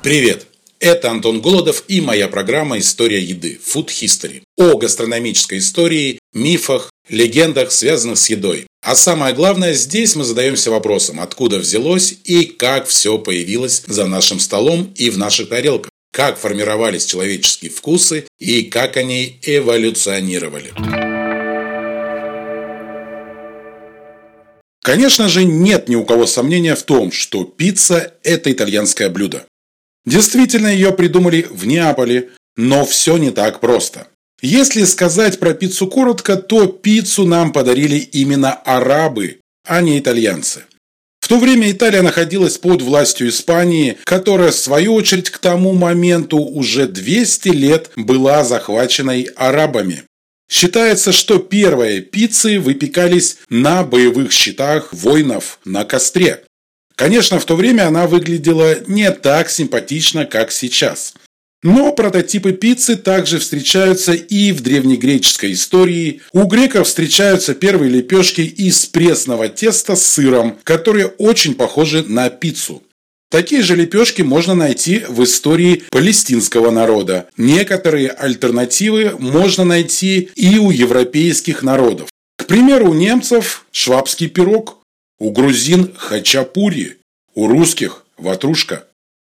Привет! Это Антон Голодов и моя программа «История еды» Food History о гастрономической истории, мифах, легендах, связанных с едой. А самое главное, здесь мы задаемся вопросом, откуда взялось и как все появилось за нашим столом и в наших тарелках, как формировались человеческие вкусы и как они эволюционировали. Конечно же, нет ни у кого сомнения в том, что пицца – это итальянское блюдо. Действительно, ее придумали в Неаполе, но все не так просто. Если сказать про пиццу коротко, то пиццу нам подарили именно арабы, а не итальянцы. В то время Италия находилась под властью Испании, которая, в свою очередь, к тому моменту уже 200 лет была захваченной арабами. Считается, что первые пиццы выпекались на боевых щитах воинов на костре. Конечно, в то время она выглядела не так симпатично, как сейчас. Но прототипы пиццы также встречаются и в древнегреческой истории. У греков встречаются первые лепешки из пресного теста с сыром, которые очень похожи на пиццу. Такие же лепешки можно найти в истории палестинского народа. Некоторые альтернативы можно найти и у европейских народов. К примеру, у немцев швабский пирог, у грузин – хачапури, у русских – ватрушка.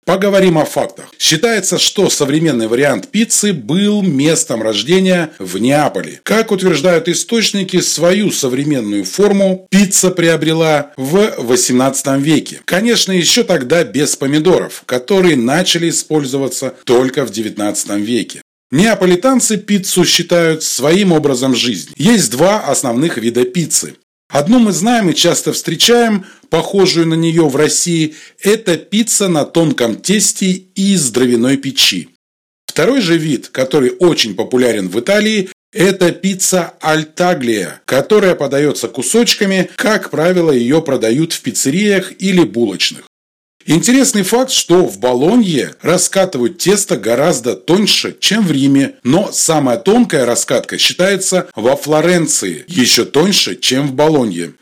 Поговорим о фактах. Считается, что современный вариант пиццы был местом рождения в Неаполе. Как утверждают источники, свою современную форму пицца приобрела в 18 веке. Конечно, еще тогда без помидоров, которые начали использоваться только в 19 веке. Неаполитанцы пиццу считают своим образом жизни. Есть два основных вида пиццы. Одну мы знаем и часто встречаем, похожую на нее в России, это пицца на тонком тесте из дровяной печи. Второй же вид, который очень популярен в Италии, это пицца альтаглия, которая подается кусочками, как правило, ее продают в пиццериях или булочных. Интересный факт, что в Болонье раскатывают тесто гораздо тоньше, чем в Риме, но самая тонкая раскатка считается во Флоренции, еще тоньше, чем в Болонье.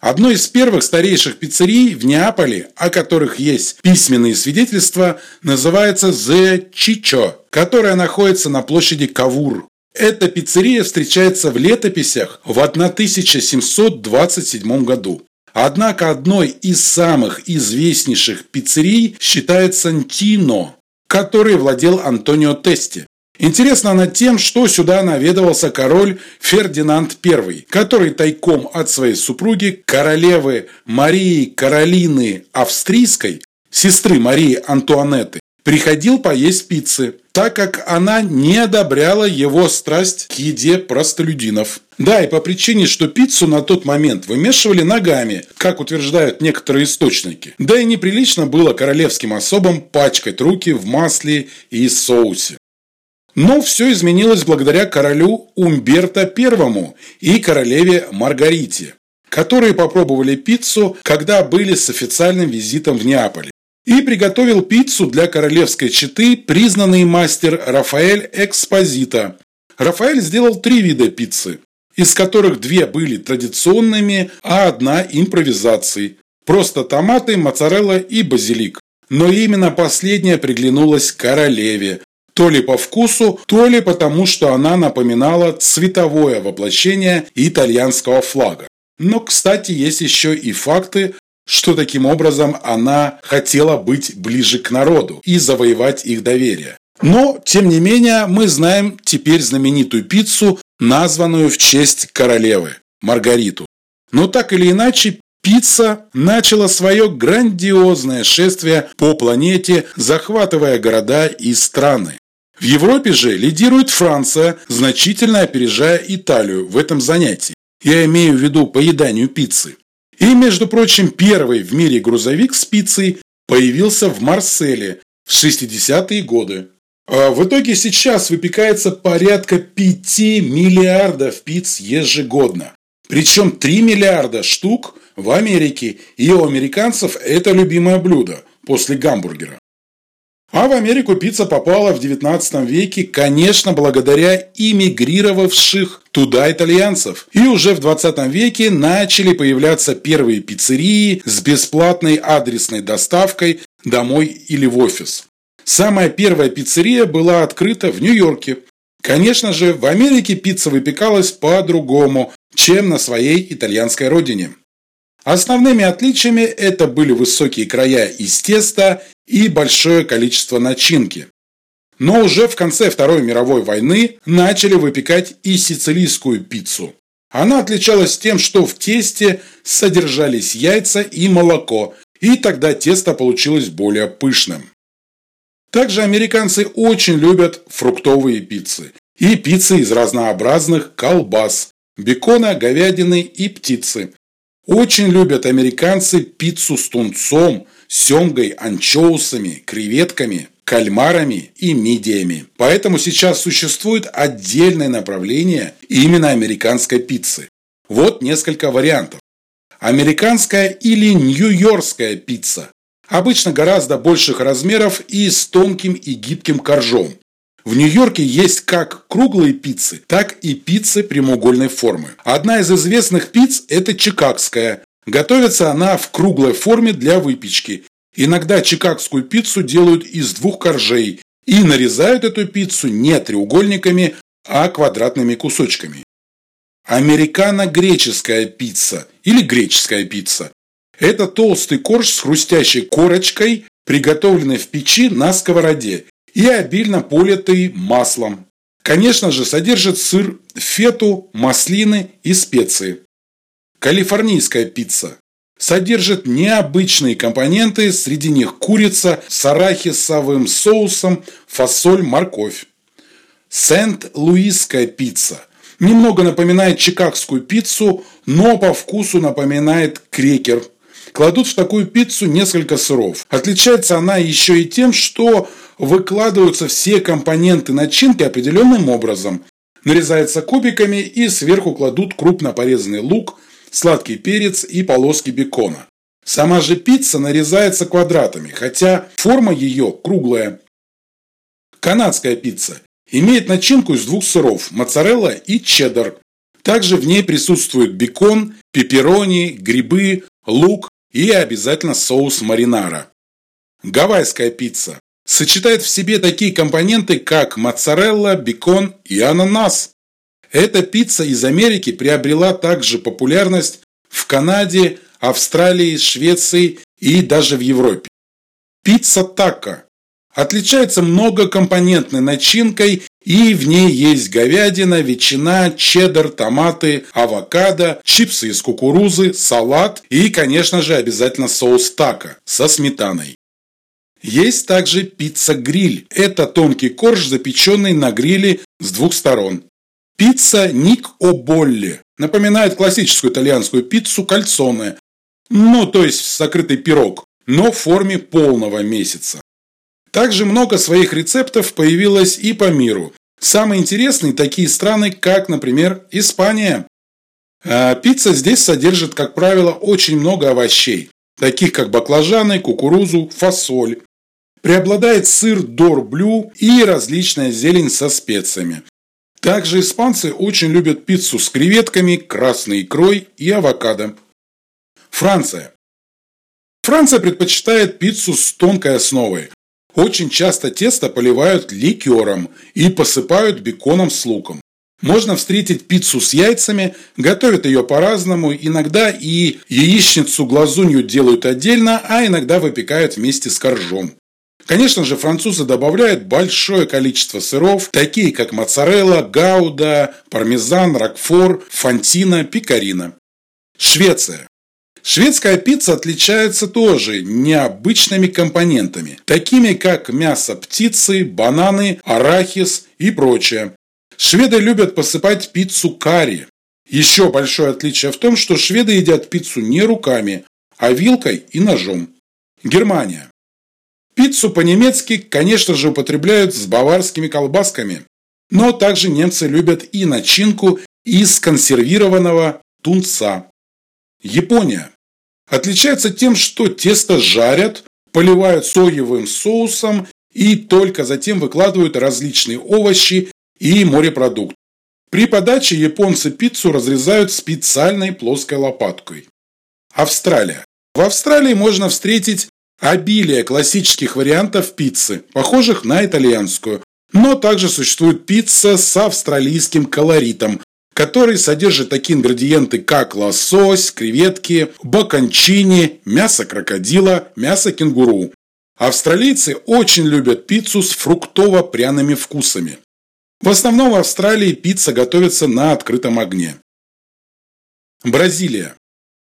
Одной из первых старейших пиццерий в Неаполе, о которых есть письменные свидетельства, называется «The Chicho», которая находится на площади Кавур. Эта пиццерия встречается в летописях в 1727 году. Однако одной из самых известнейших пиццерий считается Нтино, который владел Антонио Тести. Интересно она тем, что сюда наведывался король Фердинанд I, который тайком от своей супруги, королевы Марии Каролины Австрийской, сестры Марии Антуанетты, приходил поесть пиццы, так как она не одобряла его страсть к еде простолюдинов. Да, и по причине, что пиццу на тот момент вымешивали ногами, как утверждают некоторые источники. Да и неприлично было королевским особам пачкать руки в масле и соусе. Но все изменилось благодаря королю Умберто I и королеве Маргарите, которые попробовали пиццу, когда были с официальным визитом в Неаполе и приготовил пиццу для королевской четы признанный мастер Рафаэль Экспозита. Рафаэль сделал три вида пиццы, из которых две были традиционными, а одна импровизацией. Просто томаты, моцарелла и базилик. Но именно последняя приглянулась королеве. То ли по вкусу, то ли потому, что она напоминала цветовое воплощение итальянского флага. Но, кстати, есть еще и факты, что таким образом она хотела быть ближе к народу и завоевать их доверие. Но, тем не менее, мы знаем теперь знаменитую пиццу, названную в честь королевы – Маргариту. Но так или иначе, пицца начала свое грандиозное шествие по планете, захватывая города и страны. В Европе же лидирует Франция, значительно опережая Италию в этом занятии. Я имею в виду поеданию пиццы. И, между прочим, первый в мире грузовик с пиццей появился в Марселе в 60-е годы. А в итоге сейчас выпекается порядка 5 миллиардов пиц ежегодно. Причем 3 миллиарда штук в Америке, и у американцев это любимое блюдо после гамбургера. А в Америку пицца попала в 19 веке, конечно, благодаря иммигрировавших туда итальянцев. И уже в 20 веке начали появляться первые пиццерии с бесплатной адресной доставкой домой или в офис. Самая первая пиццерия была открыта в Нью-Йорке. Конечно же, в Америке пицца выпекалась по-другому, чем на своей итальянской родине. Основными отличиями это были высокие края из теста и большое количество начинки. Но уже в конце Второй мировой войны начали выпекать и сицилийскую пиццу. Она отличалась тем, что в тесте содержались яйца и молоко, и тогда тесто получилось более пышным. Также американцы очень любят фруктовые пиццы и пиццы из разнообразных колбас, бекона, говядины и птицы. Очень любят американцы пиццу с тунцом, семгой, анчоусами, креветками, кальмарами и мидиями. Поэтому сейчас существует отдельное направление именно американской пиццы. Вот несколько вариантов. Американская или нью-йоркская пицца. Обычно гораздо больших размеров и с тонким и гибким коржом. В Нью-Йорке есть как круглые пиццы, так и пиццы прямоугольной формы. Одна из известных пиц – это чикагская. Готовится она в круглой форме для выпечки Иногда чикагскую пиццу делают из двух коржей и нарезают эту пиццу не треугольниками, а квадратными кусочками. Американо-греческая пицца или греческая пицца – это толстый корж с хрустящей корочкой, приготовленный в печи на сковороде и обильно политый маслом. Конечно же, содержит сыр, фету, маслины и специи. Калифорнийская пицца содержит необычные компоненты, среди них курица с арахисовым соусом, фасоль, морковь. Сент-Луисская пицца. Немного напоминает чикагскую пиццу, но по вкусу напоминает крекер. Кладут в такую пиццу несколько сыров. Отличается она еще и тем, что выкладываются все компоненты начинки определенным образом. Нарезается кубиками и сверху кладут крупно порезанный лук – сладкий перец и полоски бекона. Сама же пицца нарезается квадратами, хотя форма ее круглая. Канадская пицца имеет начинку из двух сыров – моцарелла и чеддер. Также в ней присутствует бекон, пепперони, грибы, лук и обязательно соус маринара. Гавайская пицца сочетает в себе такие компоненты, как моцарелла, бекон и ананас. Эта пицца из Америки приобрела также популярность в Канаде, Австралии, Швеции и даже в Европе. Пицца тако отличается многокомпонентной начинкой и в ней есть говядина, ветчина, чеддер, томаты, авокадо, чипсы из кукурузы, салат и, конечно же, обязательно соус тако со сметаной. Есть также пицца-гриль. Это тонкий корж, запеченный на гриле с двух сторон. Пицца Ник О'Болли напоминает классическую итальянскую пиццу кальцоне, ну то есть закрытый пирог, но в форме полного месяца. Также много своих рецептов появилось и по миру. Самые интересные такие страны, как, например, Испания. А пицца здесь содержит, как правило, очень много овощей, таких как баклажаны, кукурузу, фасоль. Преобладает сыр дорблю и различная зелень со специями. Также испанцы очень любят пиццу с креветками, красной икрой и авокадо. Франция. Франция предпочитает пиццу с тонкой основой. Очень часто тесто поливают ликером и посыпают беконом с луком. Можно встретить пиццу с яйцами, готовят ее по-разному, иногда и яичницу глазунью делают отдельно, а иногда выпекают вместе с коржом. Конечно же, французы добавляют большое количество сыров, такие как моцарелла, гауда, пармезан, ракфор, фантина, пекарина. Швеция. Шведская пицца отличается тоже необычными компонентами, такими как мясо птицы, бананы, арахис и прочее. Шведы любят посыпать пиццу карри. Еще большое отличие в том, что шведы едят пиццу не руками, а вилкой и ножом. Германия. Пиццу по-немецки, конечно же, употребляют с баварскими колбасками. Но также немцы любят и начинку из консервированного тунца. Япония. Отличается тем, что тесто жарят, поливают соевым соусом и только затем выкладывают различные овощи и морепродукты. При подаче японцы пиццу разрезают специальной плоской лопаткой. Австралия. В Австралии можно встретить обилие классических вариантов пиццы, похожих на итальянскую, но также существует пицца с австралийским колоритом, который содержит такие ингредиенты, как лосось, креветки, бакончини, мясо крокодила, мясо кенгуру. Австралийцы очень любят пиццу с фруктово-пряными вкусами. В основном в Австралии пицца готовится на открытом огне. Бразилия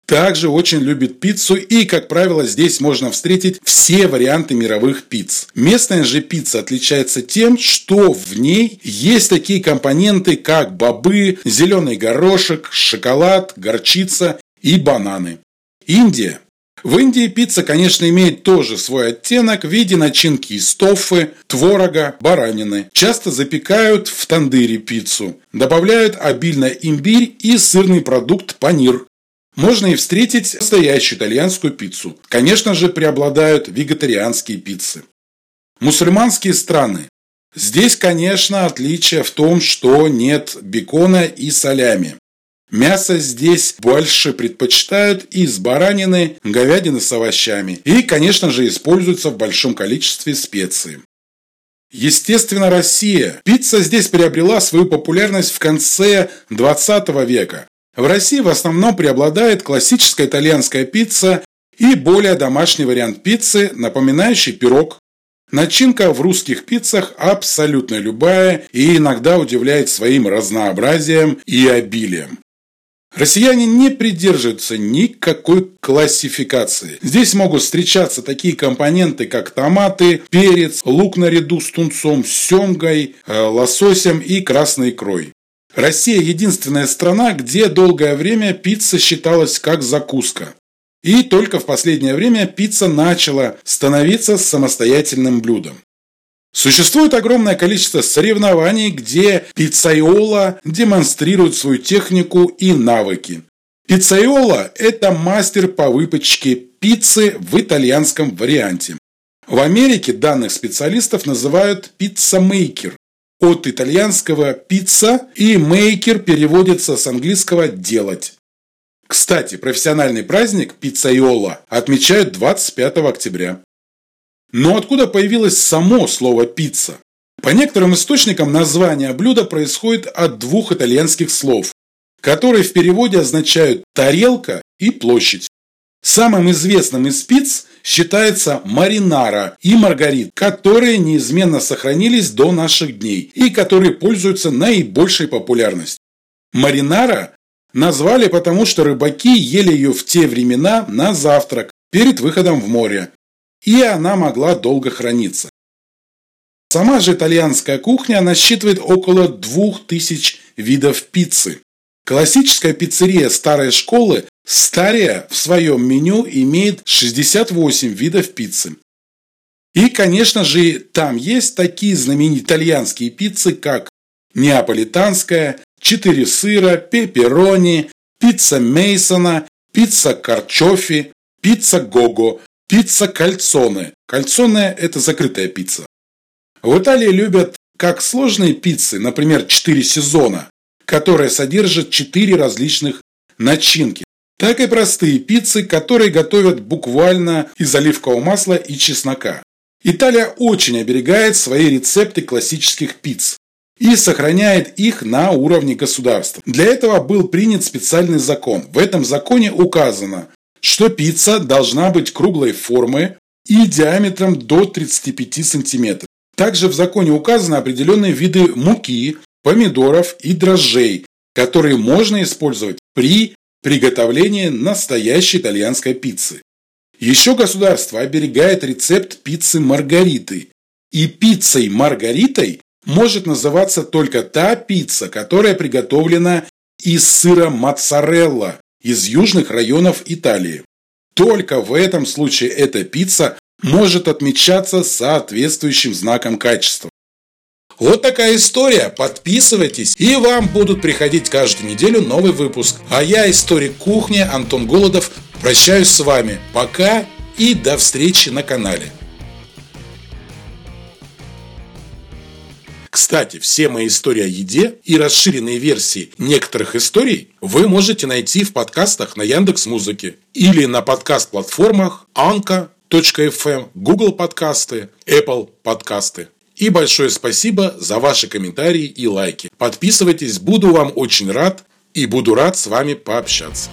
также очень любит пиццу и, как правило, здесь можно встретить все варианты мировых пиц. Местная же пицца отличается тем, что в ней есть такие компоненты, как бобы, зеленый горошек, шоколад, горчица и бананы. Индия в Индии пицца, конечно, имеет тоже свой оттенок в виде начинки из тоффы, творога, баранины. Часто запекают в тандыре пиццу. Добавляют обильно имбирь и сырный продукт панир можно и встретить настоящую итальянскую пиццу. Конечно же, преобладают вегетарианские пиццы. Мусульманские страны. Здесь, конечно, отличие в том, что нет бекона и солями. Мясо здесь больше предпочитают из баранины, говядины с овощами. И, конечно же, используются в большом количестве специй. Естественно, Россия. Пицца здесь приобрела свою популярность в конце 20 века. В России в основном преобладает классическая итальянская пицца и более домашний вариант пиццы, напоминающий пирог. Начинка в русских пиццах абсолютно любая и иногда удивляет своим разнообразием и обилием. Россияне не придерживаются никакой классификации. Здесь могут встречаться такие компоненты, как томаты, перец, лук наряду с тунцом, семгой, э, лососем и красной икрой. Россия – единственная страна, где долгое время пицца считалась как закуска. И только в последнее время пицца начала становиться самостоятельным блюдом. Существует огромное количество соревнований, где пиццайола демонстрирует свою технику и навыки. Пиццайола – это мастер по выпечке пиццы в итальянском варианте. В Америке данных специалистов называют pizza maker, от итальянского «пицца» и «maker» переводится с английского «делать». Кстати, профессиональный праздник пиццайола отмечают 25 октября. Но откуда появилось само слово «пицца»? По некоторым источникам название блюда происходит от двух итальянских слов, которые в переводе означают «тарелка» и «площадь». Самым известным из пиц считается маринара и маргарит, которые неизменно сохранились до наших дней и которые пользуются наибольшей популярностью. Маринара назвали потому, что рыбаки ели ее в те времена на завтрак перед выходом в море, и она могла долго храниться. Сама же итальянская кухня насчитывает около 2000 видов пиццы. Классическая пиццерия старой школы Starita в своем меню имеет 68 видов пиццы. И, конечно же, там есть такие знаменитые итальянские пиццы, как неаполитанская, 4 сыра, пепперони, пицца Мейсона, пицца Карчофи, пицца Гого, пицца Кальцоне. Кальцоне – это закрытая пицца. В Италии любят как сложные пиццы, например, 4 сезона, которые содержат 4 различных начинки так и простые пиццы, которые готовят буквально из оливкового масла и чеснока. Италия очень оберегает свои рецепты классических пиц и сохраняет их на уровне государства. Для этого был принят специальный закон. В этом законе указано, что пицца должна быть круглой формы и диаметром до 35 см. Также в законе указаны определенные виды муки, помидоров и дрожжей, которые можно использовать при Приготовление настоящей итальянской пиццы. Еще государство оберегает рецепт пиццы Маргариты. И пиццей Маргаритой может называться только та пицца, которая приготовлена из сыра моцарелла из южных районов Италии. Только в этом случае эта пицца может отмечаться соответствующим знаком качества. Вот такая история. Подписывайтесь, и вам будут приходить каждую неделю новый выпуск. А я, историк кухни Антон Голодов, прощаюсь с вами. Пока и до встречи на канале. Кстати, все мои истории о еде и расширенные версии некоторых историй вы можете найти в подкастах на Яндекс Музыке или на подкаст-платформах Анка, FM, Google подкасты, Apple подкасты. И большое спасибо за ваши комментарии и лайки. Подписывайтесь, буду вам очень рад и буду рад с вами пообщаться.